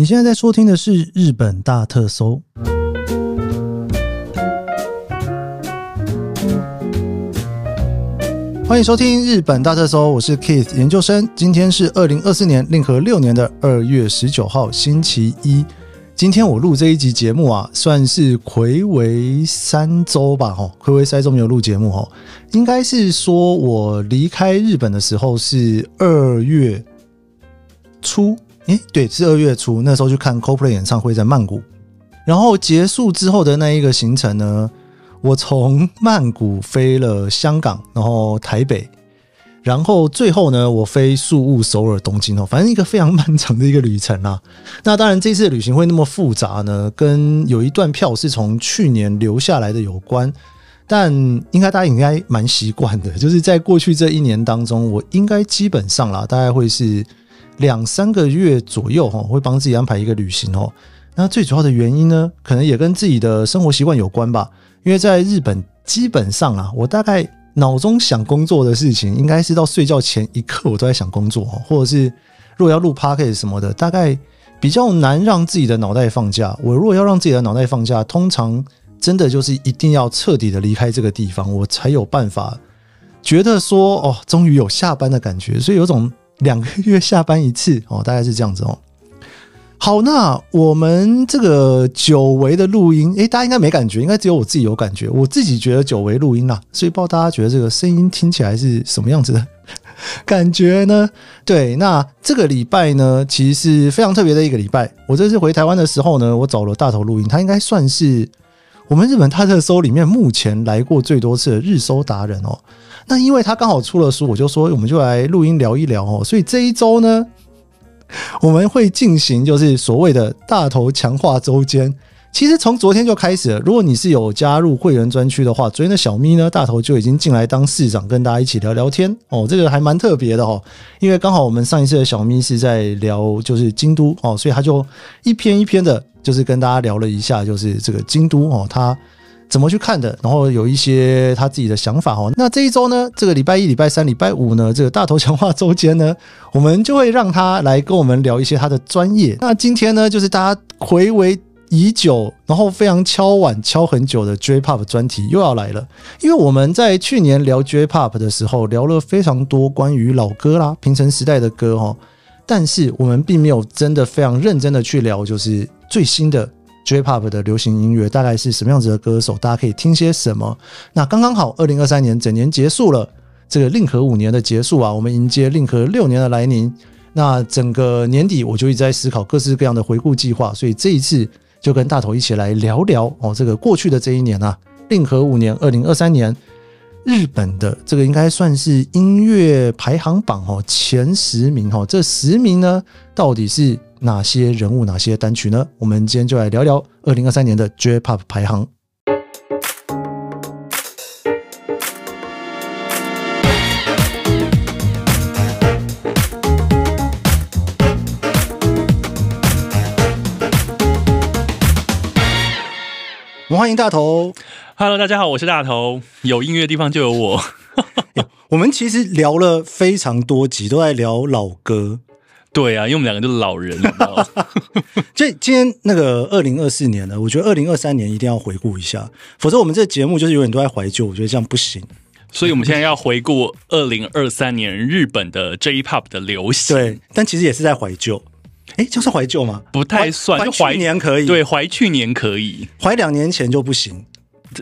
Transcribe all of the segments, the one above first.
你现在在收听的是《日本大特搜》，欢迎收听《日本大特搜》，我是 Keith 研究生。今天是二零二四年令和六年的二月十九号，星期一。今天我录这一集节目啊，算是暌违三周吧，哈，暌违三周没有录节目，哈，应该是说我离开日本的时候是二月初，诶，对，是二月初，那时候去看 CoPlay 演唱会，在曼谷，然后结束之后的那一个行程呢，我从曼谷飞了香港，然后台北。然后最后呢，我飞宿务、首尔、东京哦，反正一个非常 漫长的一个旅程啊。那当然，这次的旅行会那么复杂呢，跟有一段票是从去年留下来的有关。但应该大家应该蛮习惯的，就是在过去这一年当中，我应该基本上啦，大概会是两三个月左右哈，会帮自己安排一个旅行哦。那最主要的原因呢，可能也跟自己的生活习惯有关吧。因为在日本，基本上啊，我大概。脑中想工作的事情，应该是到睡觉前一刻我都在想工作，或者是如果要录 p o c a s t 什么的，大概比较难让自己的脑袋放假。我如果要让自己的脑袋放假，通常真的就是一定要彻底的离开这个地方，我才有办法觉得说哦，终于有下班的感觉。所以有种两个月下班一次哦，大概是这样子哦。好，那我们这个久违的录音，诶，大家应该没感觉，应该只有我自己有感觉。我自己觉得久违录音啦，所以不知道大家觉得这个声音听起来是什么样子的感觉呢？对，那这个礼拜呢，其实是非常特别的一个礼拜。我这次回台湾的时候呢，我找了大头录音，他应该算是我们日本他特搜里面目前来过最多次的日搜达人哦。那因为他刚好出了书，我就说我们就来录音聊一聊哦。所以这一周呢。我们会进行就是所谓的大头强化周间，其实从昨天就开始了。如果你是有加入会员专区的话，昨天的小咪呢，大头就已经进来当市长，跟大家一起聊聊天哦。这个还蛮特别的哦，因为刚好我们上一次的小咪是在聊就是京都哦，所以他就一篇一篇的，就是跟大家聊了一下，就是这个京都哦，他。怎么去看的？然后有一些他自己的想法哦。那这一周呢，这个礼拜一、礼拜三、礼拜五呢，这个大头强化周间呢，我们就会让他来跟我们聊一些他的专业。那今天呢，就是大家回味已久，然后非常敲碗敲很久的 J-Pop 专题又要来了。因为我们在去年聊 J-Pop 的时候，聊了非常多关于老歌啦、平成时代的歌哈，但是我们并没有真的非常认真的去聊，就是最新的。J-Pop 的流行音乐大概是什么样子的歌手？大家可以听些什么？那刚刚好，二零二三年整年结束了，这个令和五年的结束啊，我们迎接令和六年的来临。那整个年底我就一直在思考各式各样的回顾计划，所以这一次就跟大头一起来聊聊哦，这个过去的这一年啊，令和五年，二零二三年。日本的这个应该算是音乐排行榜哦，前十名哦，这十名呢，到底是哪些人物、哪些单曲呢？我们今天就来聊聊二零二三年的 J-Pop 排行。欢迎大头。Hello，大家好，我是大头。有音乐的地方就有我。我们其实聊了非常多集，都在聊老歌。对啊，因为我们两个都是老人。所以 今天那个二零二四年呢，我觉得二零二三年一定要回顾一下，否则我们这节目就是永远都在怀旧。我觉得这样不行。所以我们现在要回顾二零二三年日本的 J-Pop 的流行。对，但其实也是在怀旧。哎，就是怀旧吗？不太算，就怀年可以。对，怀去年可以，怀两年前就不行。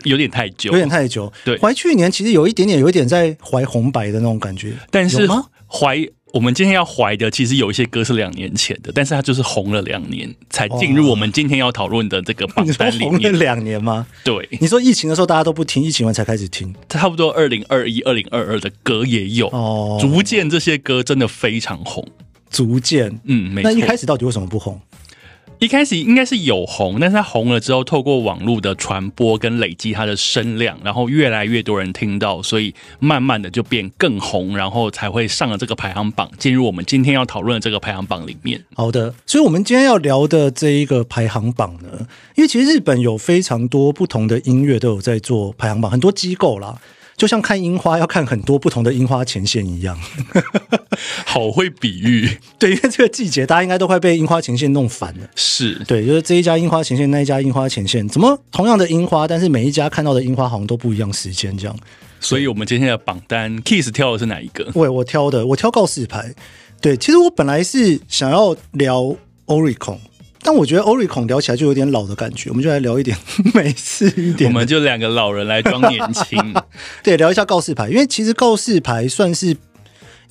有点太久，有点太久。对，怀去年其实有一点点，有一点在怀红白的那种感觉。但是怀我们今天要怀的，其实有一些歌是两年前的，但是它就是红了两年才进入我们今天要讨论的这个榜单里面。红了两年吗？对，你说疫情的时候大家都不听，疫情完才开始听，差不多二零二一、二零二二的歌也有。哦，逐渐这些歌真的非常红。逐渐，嗯，没错。那一开始到底为什么不红？一开始应该是有红，但是它红了之后，透过网络的传播跟累积它的声量，然后越来越多人听到，所以慢慢的就变更红，然后才会上了这个排行榜，进入我们今天要讨论的这个排行榜里面。好的，所以我们今天要聊的这一个排行榜呢，因为其实日本有非常多不同的音乐都有在做排行榜，很多机构啦。就像看樱花要看很多不同的樱花前线一样。好会比喻，对，因为这个季节大家应该都快被樱花前线弄烦了。是对，就是这一家樱花前线，那一家樱花前线，怎么同样的樱花，但是每一家看到的樱花好像都不一样时间这样。所以我们今天的榜单，Kiss 挑的是哪一个？喂，我挑的，我挑告示牌。对，其实我本来是想要聊 Oricon，但我觉得 Oricon 聊起来就有点老的感觉，我们就来聊一点 美式一点。我们就两个老人来装年轻。对，聊一下告示牌，因为其实告示牌算是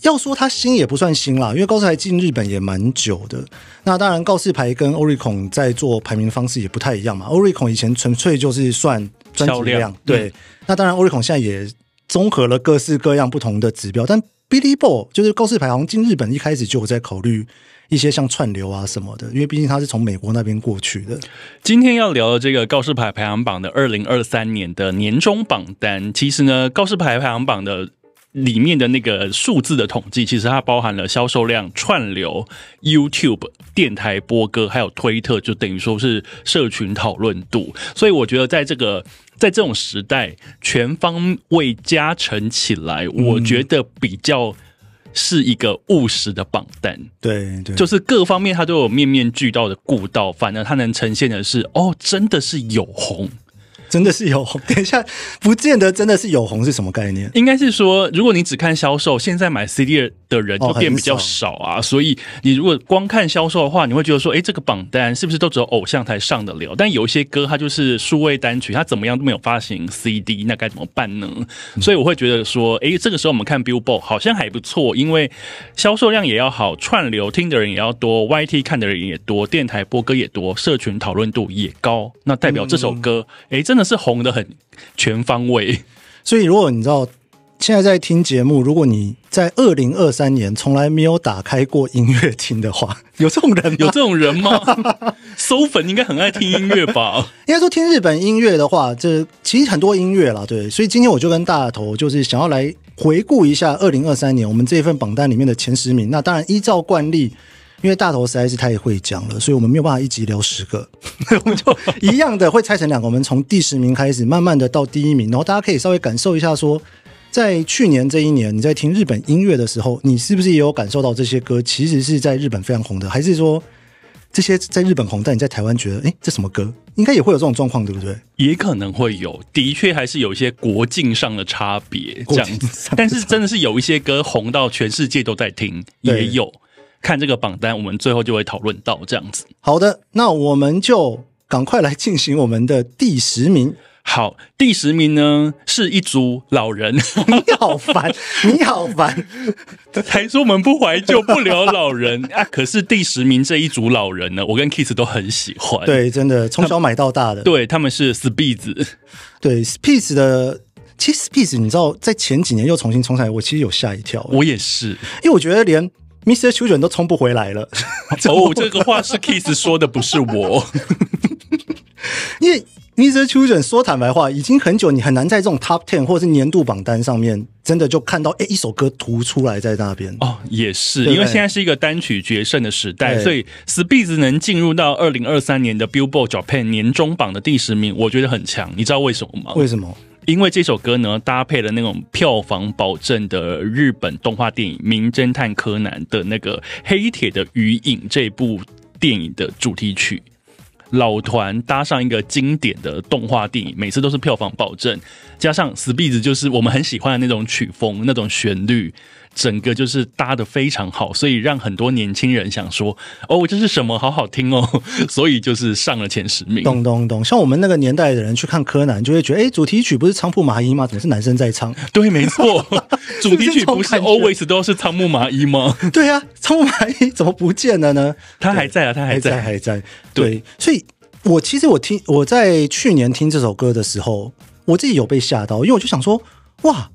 要说它新也不算新啦，因为告示牌进日本也蛮久的。那当然，告示牌跟 Oricon 在做排名方式也不太一样嘛。Oricon 以前纯粹就是算专辑销量量，对。那当然，Oricon 现在也综合了各式各样不同的指标，但 Billboard 就是告示牌，好像进日本一开始就有在考虑一些像串流啊什么的，因为毕竟它是从美国那边过去的。今天要聊的这个告示牌排行榜的二零二三年的年终榜单，其实呢，告示牌排行榜的里面的那个数字的统计，其实它包含了销售量、串流、YouTube、电台播歌，还有推特，就等于说是社群讨论度。所以我觉得在这个在这种时代，全方位加成起来，我觉得比较是一个务实的榜单。对对，就是各方面它都有面面俱到的顾到，反而它能呈现的是哦，真的是有红。真的是有红。等一下，不见得真的是有红是什么概念？应该是说，如果你只看销售，现在买 CD 的人就哦变比较少啊。所以你如果光看销售的话，你会觉得说，哎，这个榜单是不是都只有偶像才上得了？但有一些歌它就是数位单曲，它怎么样都没有发行 CD，那该怎么办呢？所以我会觉得说，哎，这个时候我们看 Billboard 好像还不错，因为销售量也要好，串流听的人也要多，YT 看的人也多，电台播歌也多，社群讨论度也高，那代表这首歌，哎、真的是红的很全方位。所以如果你知道现在在听节目，如果你在二零二三年从来没有打开过音乐厅的话，有这种人吗有这种人吗？搜粉应该很爱听音乐吧？应该说听日本音乐的话，这其实很多音乐啦，对，所以今天我就跟大头就是想要来回顾一下二零二三年我们这一份榜单里面的前十名。那当然依照惯例，因为大头实在是太会讲了，所以我们没有办法一集聊十个，我们就一样的会拆成两个，我们从第十名开始，慢慢的到第一名，然后大家可以稍微感受一下说。在去年这一年，你在听日本音乐的时候，你是不是也有感受到这些歌其实是在日本非常红的？还是说这些在日本红，但你在台湾觉得，哎，这什么歌？应该也会有这种状况，对不对？也可能会有，的确还是有一些国境上的差别这样子。但是真的是有一些歌红到全世界都在听，也有。看这个榜单，我们最后就会讨论到这样子。好的，那我们就赶快来进行我们的第十名。好，第十名呢是一组老人，你好烦，你好烦。还说我们不怀旧不聊老人 啊。可是第十名这一组老人呢，我跟 Kiss 都很喜欢。对，真的从小买到大的。对，他们是 Speeds。对，Peace 的，其实 Peace 你知道，在前几年又重新冲上来，我其实有吓一跳，我也是。因为我觉得连 Mr. Children 都冲不回来了。哦，这个话是 Kiss 说的，不是我。因为 Mr. Children 说坦白话，已经很久，你很难在这种 Top Ten 或者是年度榜单上面，真的就看到哎一首歌突出来在那边。哦，也是，因为现在是一个单曲决胜的时代，所以 Speeds 能进入到二零二三年的 Billboard Japan 年终榜的第十名，我觉得很强。你知道为什么吗？为什么？因为这首歌呢，搭配了那种票房保证的日本动画电影《名侦探柯南》的那个《黑铁的余影》这部电影的主题曲。老团搭上一个经典的动画电影，每次都是票房保证，加上 speed，就是我们很喜欢的那种曲风、那种旋律，整个就是搭的非常好，所以让很多年轻人想说：“哦，这是什么？好好听哦！” 所以就是上了前十名。咚咚咚，像我们那个年代的人去看柯南，就会觉得，哎，主题曲不是仓库麻衣吗？怎么是男生在唱？对，没错，主题曲不是 always 都是仓木麻衣吗？对啊，仓库麻衣怎么不见了呢？他还在啊，他还还在，在。还在。对对，所以我其实我听我在去年听这首歌的时候，我自己有被吓到，因为我就想说，哇。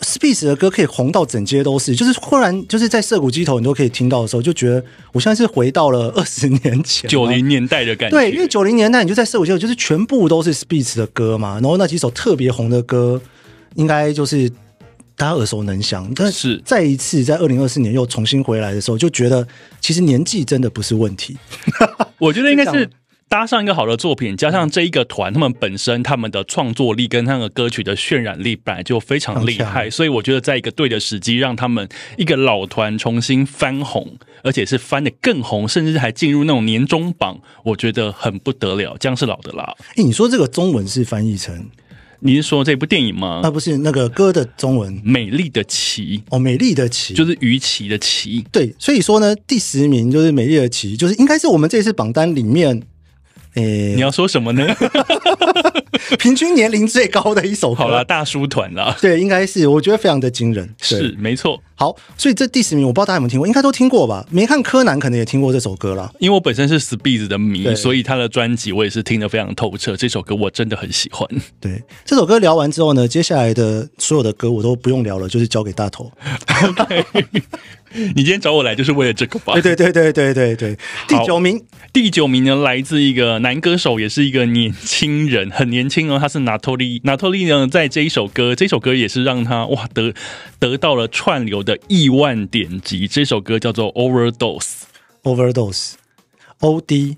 Speeds 的歌可以红到整街都是，就是忽然就是在涩谷街头你都可以听到的时候，就觉得我现在是回到了 二十年前，九零年代的感觉，对，因为九零年代你就在涩谷街头，就是全部都是 Speeds 的歌嘛，然后那几首特别红的歌，应该就是大家耳熟能详。但是再一次在二零二四年又重新回来的时候，就觉得其实年纪真的不是问题。我觉得应该是搭上一个好的作品，加上这一个团，他们本身他们的创作力跟那个歌曲的渲染力本来就非常厉害，所以我觉得在一个对的时机，让他们一个老团重新翻红，而且是翻的更红，甚至还进入那种年终榜，我觉得很不得了。这样是老的啦。哎，你说这个中文是翻译成你是说这部电影吗？啊，不是那个歌的中文美丽的旗哦，美丽的旗就是鱼旗的旗，对，所以说呢，第十名就是美丽的旗，就是应该是我们这次榜单里面，诶、你要说什么呢？平均年龄最高的一首歌。好啦，大叔团啦，对，应该是我觉得非常的惊人。是没错。好，所以这第十名我不知道大家有没有听过，应该都听过吧？没看柯南可能也听过这首歌啦。因为我本身是 Speed 的迷，所以他的专辑我也是听得非常透彻。这首歌我真的很喜欢。对，这首歌聊完之后呢，接下来的所有的歌我都不用聊了，就是交给大头。你今天找我来就是为了这个吧？对对对对对对对，第九名第九名呢，来自一个男歌手，也是一个年轻人，很年轻哦。他是拿托利，拿托利呢，在这一首歌，这首歌也是让他哇得得到了串流的亿万点击。这首歌叫做 Overdose。overdose O D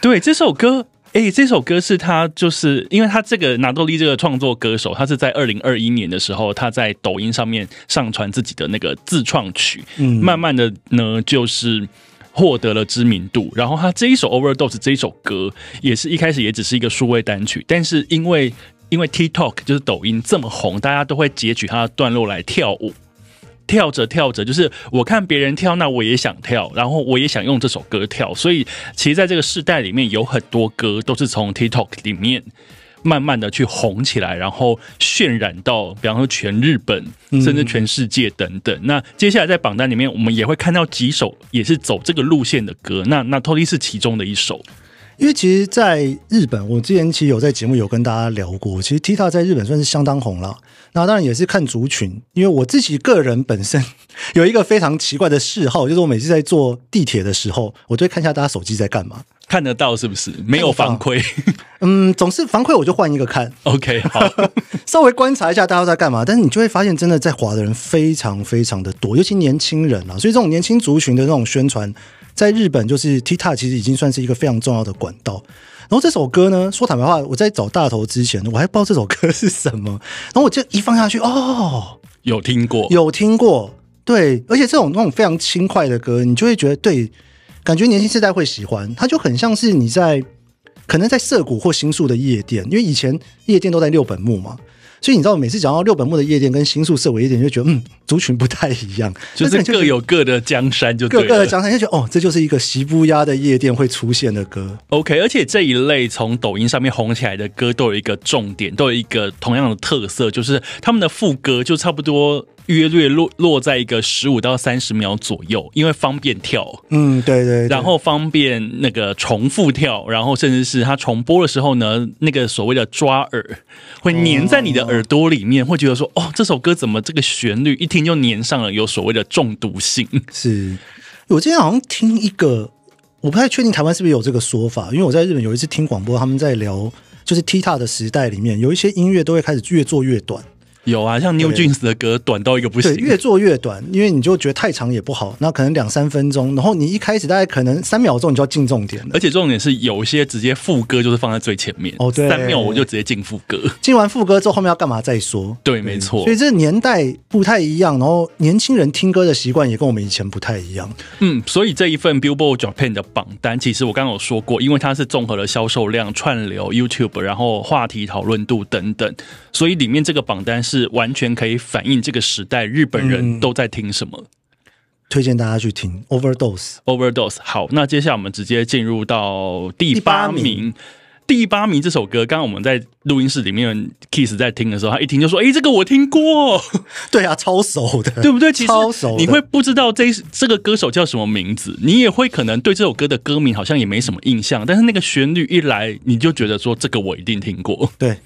对，这首歌。哎、这首歌是他，就是因为他这个拿多利这个创作歌手，他是在二零二一年的时候，他在抖音上面上传自己的那个自创曲，嗯慢慢的呢，就是获得了知名度。然后他这一首 Overdose 这一首歌，也是一开始也只是一个数位单曲，但是因为因为 TikTok 就是抖音这么红，大家都会截取他的段落来跳舞。跳着跳着，就是我看别人跳，那我也想跳，然后我也想用这首歌跳。所以，其实在这个世代里面，有很多歌都是从 TikTok 里面慢慢的去红起来，然后渲染到，比方说全日本，甚至全世界等等。那接下来在榜单里面，我们也会看到几首也是走这个路线的歌。那那 t o l y 是其中的一首。因为其实，在日本，我之前其实有在节目有跟大家聊过，其实 Tita 在日本算是相当红了。那当然也是看族群，因为我自己个人本身有一个非常奇怪的嗜好，就是我每次在坐地铁的时候，我就会看一下大家手机在干嘛。看得到是不是？没有反馈。嗯，总是反馈我就换一个看，OK，好，稍微观察一下大家在干嘛。但是你就会发现，真的在滑的人非常非常的多，尤其年轻人啊。所以这种年轻族群的那种宣传，在日本就是 TikTok 其实已经算是一个非常重要的管道。然后这首歌呢，说坦白话，我在找大头之前，我还不知道这首歌是什么。然后我就一放下去，哦，有听过。有听过，对，而且这种那种非常轻快的歌，你就会觉得对，感觉年轻世代会喜欢。它就很像是你在可能在涩谷或新宿的夜店，因为以前夜店都在六本木嘛。所以你知道，每次讲到六本木的夜店跟新宿涩谷夜店，就觉得嗯，族群不太一样，就是各有各的江山就各有各。的江山，就觉得哦，这就是一个西布鸭的夜店会出现的歌。OK，而且这一类从抖音上面红起来的歌都有一个重点，都有一个同样的特色，就是他们的副歌就差不多约略落落在一个十五到三十秒左右，因为方便跳。嗯，对对对然后方便那个重复跳，然后甚至是它重播的时候呢，那个所谓的抓耳会粘在你的耳朵里面，会觉得说，哦，这首歌怎么这个旋律一听就粘上了，有所谓的中毒性。是我今天好像听一个，我不太确定台湾是不是有这个说法，因为我在日本有一次听广播，他们在聊，就是 Tita 的时代里面，有一些音乐都会开始越做越短，有啊，像 New Jeans 的歌短到一个不对，行，越做越短，因为你就觉得太长也不好，那可能两三分钟，然后你一开始大概可能三秒钟你就要进重点了。而，且重点是有一些直接副歌就是放在最前面，哦对。三秒我就直接进副歌。进完副歌之后后面要干嘛再说，对，没错。所以。这年代不太一样，然后年轻人听歌的习惯也跟我们以前不太一样，嗯，所以这一份 Billboard Japan 的榜单，其实我刚刚有说过，因为它是综合了销售量、串流、YouTube，然后话题讨论度等等，所以里面这个榜单是完全可以反映这个时代日本人都在听什么。推荐大家去听 Overdose。Overdose。好，那接下来我们直接进入到第第八八名名。第八名这首歌，刚刚我们在录音室里面，Kiss 在听的时候，他一听就说：“诶，这个我听过，对啊，超熟的，对不对？”其实超熟你会不知道这这个歌手叫什么名字，你也会可能对这首歌的歌名好像也没什么印象，但是那个旋律一来，你就觉得说这个我一定听过。对，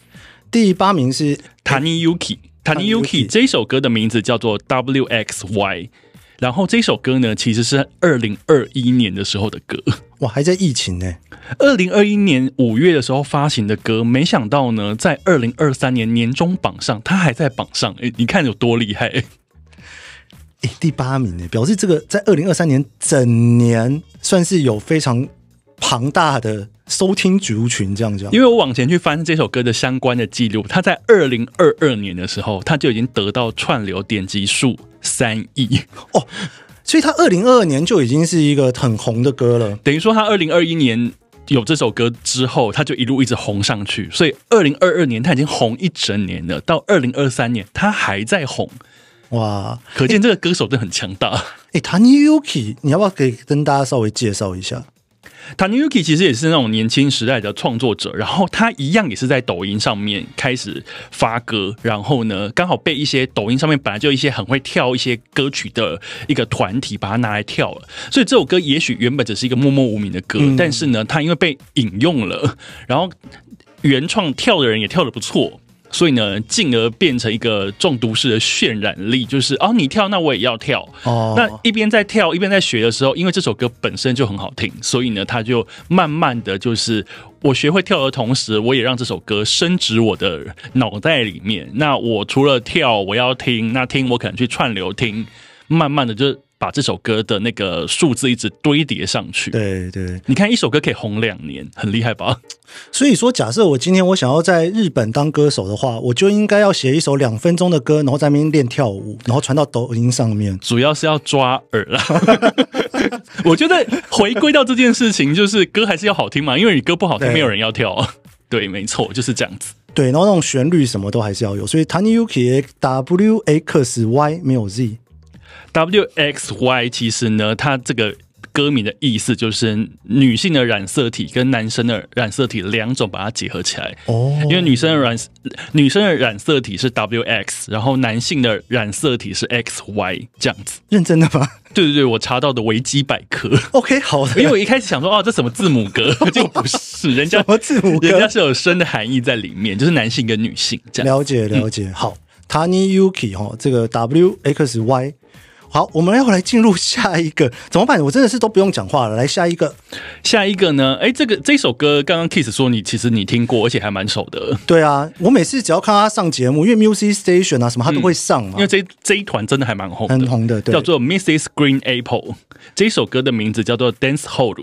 第八名是 Tani Yuki。Tani Yuki 这一首歌的名字叫做 W X Y，然后这首歌呢，其实是二零二一年的时候的歌。哇，还在疫情呢。二零二一年五月的时候发行的歌，没想到呢，在二零二三年年终榜上，它还在榜上。诶，你看有多厉害？诶，第八名呢，表示这个在二零二三年整年算是有非常庞大的收听族群，这样讲。因为我往前去翻这首歌的相关的记录，它在二零二二年的时候，它就已经得到串流点击数三亿哦，所以他二零二二年就已经是一个很红的歌了。等于说他二零二一年有这首歌之后，他就一路一直红上去，所以二零二二年他已经红一整年了，到二零二三年他还在红，哇，可见这个歌手真的很强大。哎，Tani Yuki，你要不要给跟大家稍微介绍一下？Taniyuki 其实也是那种年轻时代的创作者，然后他一样也是在抖音上面开始发歌，然后呢，刚好被一些抖音上面本来就一些很会跳一些歌曲的一个团体把它拿来跳了，所以这首歌也许原本只是一个默默无名的歌，嗯但是呢，他因为被引用了，然后原创跳的人也跳的不错。所以呢，进而变成一个中毒式的渲染力，就是哦，你跳，那我也要跳。哦，那一边在跳一边在学的时候，因为这首歌本身就很好听，所以呢，他就慢慢的就是我学会跳的同时，我也让这首歌升值我的脑袋里面。那我除了跳，我要听，那听我可能去串流听，慢慢的就把这首歌的那个数字一直堆叠上去。对对，你看一首歌可以红两年，很厉害吧？所以说，假设我今天我想要在日本当歌手的话，我就应该要写一首两分钟的歌，然后在那边练跳舞，然后传到抖音上面。主要是要抓耳啦。我觉得回归到这件事情，就是歌还是要好听嘛，因为你歌不好听，对没有人要跳。对，没错，就是这样子。对，然后那种旋律什么都还是要有。所以 Tani Yuki W X Y 没有 Z。W X Y 其实呢，它这个歌名的意思就是女性的染色体跟男生的染色体两种把它结合起来。哦，因为女生的染女生的染色体是 W X，然后男性的染色体是 X Y 这样子。认真的吗对对对，我查到的维基百科。？OK，好的。因为我一开始想说，哦，这什么字母歌？就不是，人家什么字母歌人家是有深的含义在里面，就是男性跟女性这样。了解了解。好，Tani Yuki 哈，这个 W X Y。好，我们要来进入下一个，怎么办？我真的是都不用讲话了。来下一个，下一个呢？哎，这个这首歌刚刚 Kiss 说你其实你听过，而且还蛮熟的，对啊，我每次只要看他上节目，因为 Music Station 啊什么他都会上嘛，因为这这一团真的还蛮红的，很红的。对叫做 Mrs. Green Apple。这一首歌的名字叫做 Dance Hall，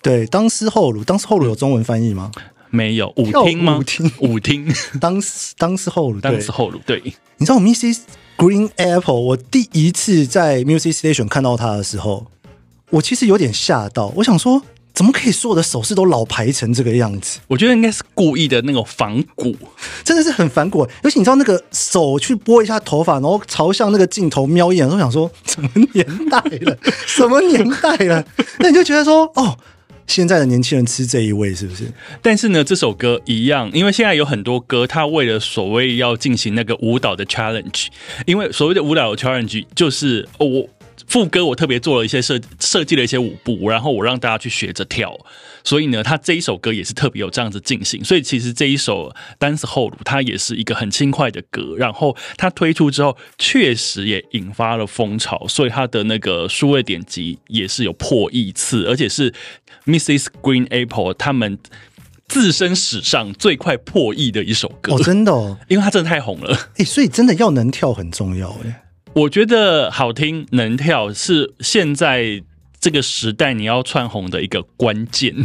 对，当时后乳，当时后乳有中文翻译吗？没有舞跳厅吗？舞厅舞厅，当时当时后乳，对当时后对，你知道 Mrs. Green Apple，我第一次在 Music Station 看到他的时候，我其实有点吓到，我想说，怎么可以所有的手势都老排成这个样子？我觉得应该是故意的那种仿古，真的是很反骨。尤其你知道那个手去拨一下头发，然后朝向那个镜头瞄一眼，都想说什么年代了，什么年代了？那你就觉得说，哦，现在的年轻人吃这一味是不是？但是呢，这首歌一样，因为现在有很多歌，他为了所谓要进行那个舞蹈的 challenge，因为所谓的舞蹈 challenge 就是、哦、我副歌我特别做了一些设设计了一些舞步，然后我让大家去学着跳，所以呢，他这一首歌也是特别有这样子进行，所以其实这一首 Dance Hall 它也是一个很轻快的歌，然后它推出之后确实也引发了风潮，所以它的那个数位点击也是有破亿次，而且是 Mrs. Green Apple 他们。自身史上最快破亿的一首歌，哦，真的哦，因为它真的太红了。哎、所以真的要能跳很重要哎。我觉得好听能跳是现在这个时代你要串红的一个关键。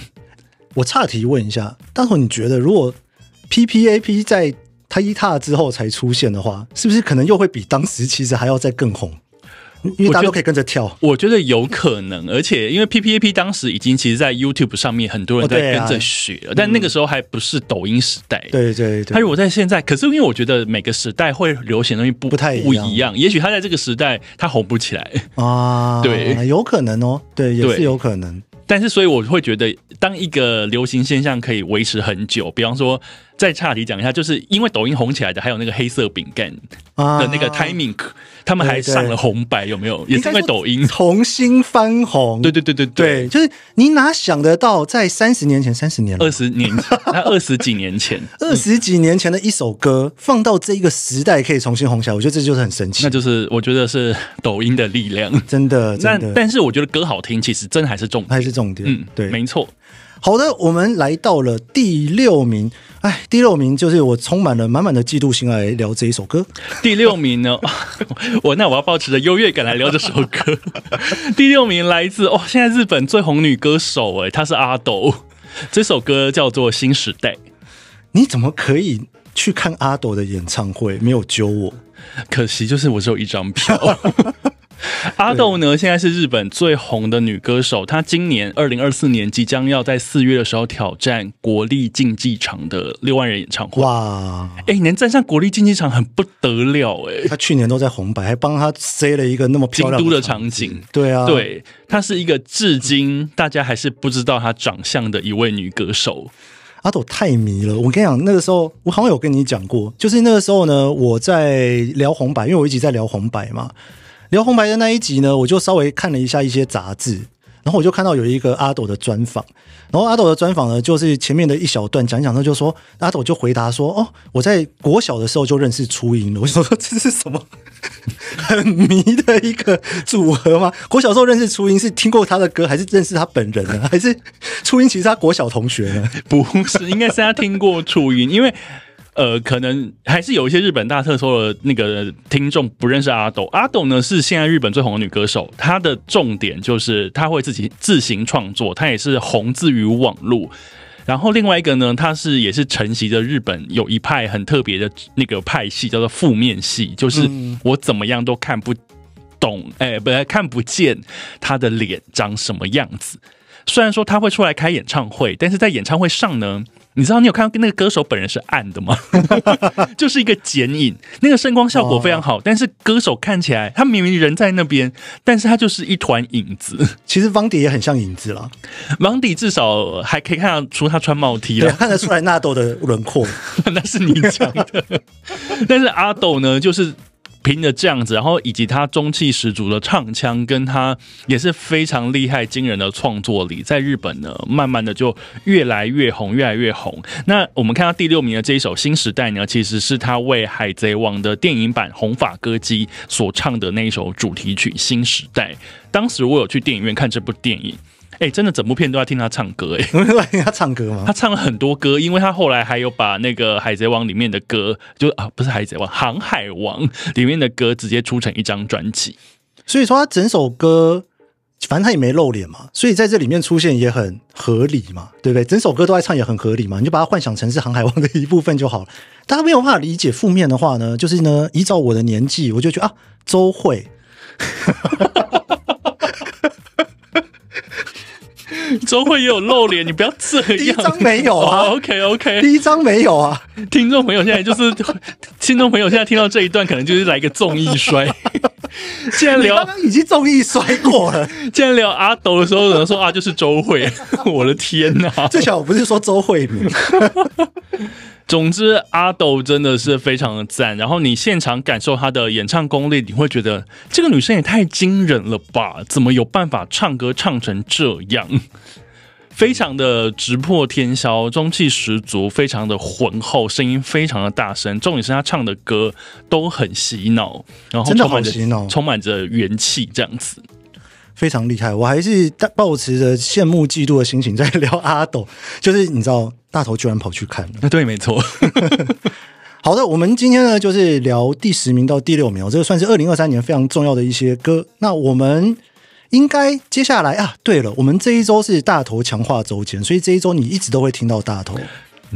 我岔题问一下，大伙，你觉得如果 P P A P 在他一踏之后才出现的话，是不是可能又会比当时其实还要再更红？因为大家都可以跟着跳。我觉得有可能，而且因为 P P A P 当时已经其实，在 YouTube 上面很多人在跟着学了，但那个时候还不是抖音时代。对对对，他如果在现在，可是因为我觉得每个时代会流行的东西不不太不一样，也许他在这个时代他红不起来，啊，对。有可能哦，对，也是有可能。但是所以我会觉得，当一个流行现象可以维持很久，比方说再岔题讲一下，就是因为抖音红起来的，还有那个黑色饼干啊的那个 timing，、他们还上了红白，有没有？也是因为抖音。重新翻红。对对对对对，就是你哪想得到，在三十年前，三十年了二十年前，那二十几年前，二十几年前的一首歌，放到这一个时代可以重新红起来，我觉得这就是很神奇那。就是我觉得是抖音的力量。真的，那真的，但是我觉得歌好听，其实真还是重点。还是重点。嗯，对。没错。好的，我们来到了第六名。哎，第六名就是我充满了满满的嫉妒心来聊这一首歌。第六名呢，我那我要保持着优越感来聊这首歌。第六名来自哦，现在日本最红女歌手哎，她是阿斗。这首歌叫做《新时代》。你怎么可以去看阿斗的演唱会？没有揪我，可惜就是我只有一张票。阿豆呢，现在是日本最红的女歌手。她今年二零二四年即将要在四月的时候挑战国立竞技场的六万人演唱会。哇！哎，能站上国立竞技场很不得了哎。她去年都在红白，还帮她塞了一个那么漂亮的场景。对啊，对，她是一个至今大家还是不知道她长相的一位女歌手。阿斗太迷了，我跟你讲，那个时候我好像有跟你讲过，就是那个时候呢，我在聊红白，因为我一直在聊红白嘛。聊红白的那一集呢，我就稍微看了一下一些杂志，然后我就看到有一个阿斗的专访，然后阿斗的专访呢，就是前面的一小段讲讲，他就说阿斗就回答说：“哦，我在国小的时候就认识初音了。”我说：“这是什么 很迷的一个组合吗？国小时候认识初音是听过他的歌，还是认识他本人呢？还是初音其实他国小同学呢？不是，应该是他听过初音，因为。”呃，可能还是有一些日本大特搜的那个听众不认识阿斗。阿斗呢是现在日本最红的女歌手，她的重点就是她会自己自行创作，她也是红自于网络。然后另外一个呢，她是也是承袭着日本有一派很特别的那个派系，叫做负面系，就是我怎么样都看不懂，哎，不看不见她的脸长什么样子。虽然说她会出来开演唱会，但是在演唱会上呢。你知道你有看到那个歌手本人是暗的吗？就是一个剪影，那个声光效果非常好，但是歌手看起来他明明人在那边，但是他就是一团影子。其实汪迪也很像影子了，王迪至少还可以看得出他穿帽 T 了，看得出来纳豆的轮廓，那是你讲的。但是阿斗呢，就是。凭着这样子，然后以及他中气十足的唱腔，跟他也是非常厉害惊人的创作力，在日本呢，慢慢的就越来越红，越来越红。那我们看到第六名的这一首《新时代》呢，其实是他为《海贼王》的电影版《红发歌姬》所唱的那一首主题曲《新时代》。当时我有去电影院看这部电影。哎，真的整部片都要听他唱歌哎，在听他唱歌吗？他唱了很多歌，因为他后来还有把那个《海贼王》里面的歌，就啊不是《海贼王》，《航海王》里面的歌直接出成一张专辑。所以说他整首歌，反正他也没露脸嘛，所以在这里面出现也很合理嘛，对不对？整首歌都在唱也很合理嘛，你就把它幻想成是《航海王》的一部分就好了。大家没有办法理解负面的话呢，就是呢，依照我的年纪，我就觉得啊，周慧。周慧也有露脸，你不要这样。第一张没有啊，OK OK，第一张没有啊。听众朋友现在就是，听众朋友现在听到这一段，可能就是来个综艺摔。既然聊，刚刚已经综艺摔过了。既然聊阿斗的时候，有人说啊，就是周慧，我的天哪！最巧我不是说周慧敏。总之，阿斗真的是非常的赞。然后你现场感受他的演唱功力，你会觉得这个女生也太惊人了吧？怎么有办法唱歌唱成这样？非常的直破天霄，中气十足，非常的浑厚，声音非常的大声。重点是他唱的歌都很洗脑，然后充满着洗脑，充满着元气，这样子非常厉害。我还是抱持着羡慕嫉妒的心情在聊阿斗，就是你知道。大头居然跑去看了，对，没错。好的，我们今天呢就是聊第十名到第六名，这个算是二零二三年非常重要的一些歌。那我们应该接下来啊，对了，我们这一周是大头强化周间，所以这一周你一直都会听到大头。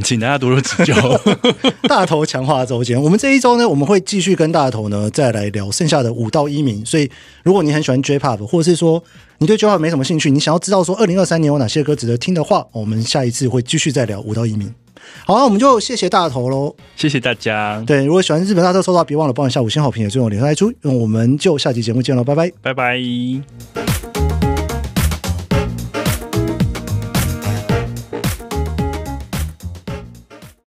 请大家多多指教。大头强化周间，我们这一周呢，我们会继续跟大头呢再来聊剩下的五到一名。所以，如果你很喜欢 J-Pop，或者是说你对 J-Pop 没什么兴趣，你想要知道说二零二三年有哪些歌值得听的话，我们下一次会继续再聊五到一名。好，那我们就谢谢大头喽，谢谢大家。对，如果喜欢日本大特收到，别忘了帮我下五星好评，也最后脸上来出。那我们就下期节目见喽，拜拜，拜拜。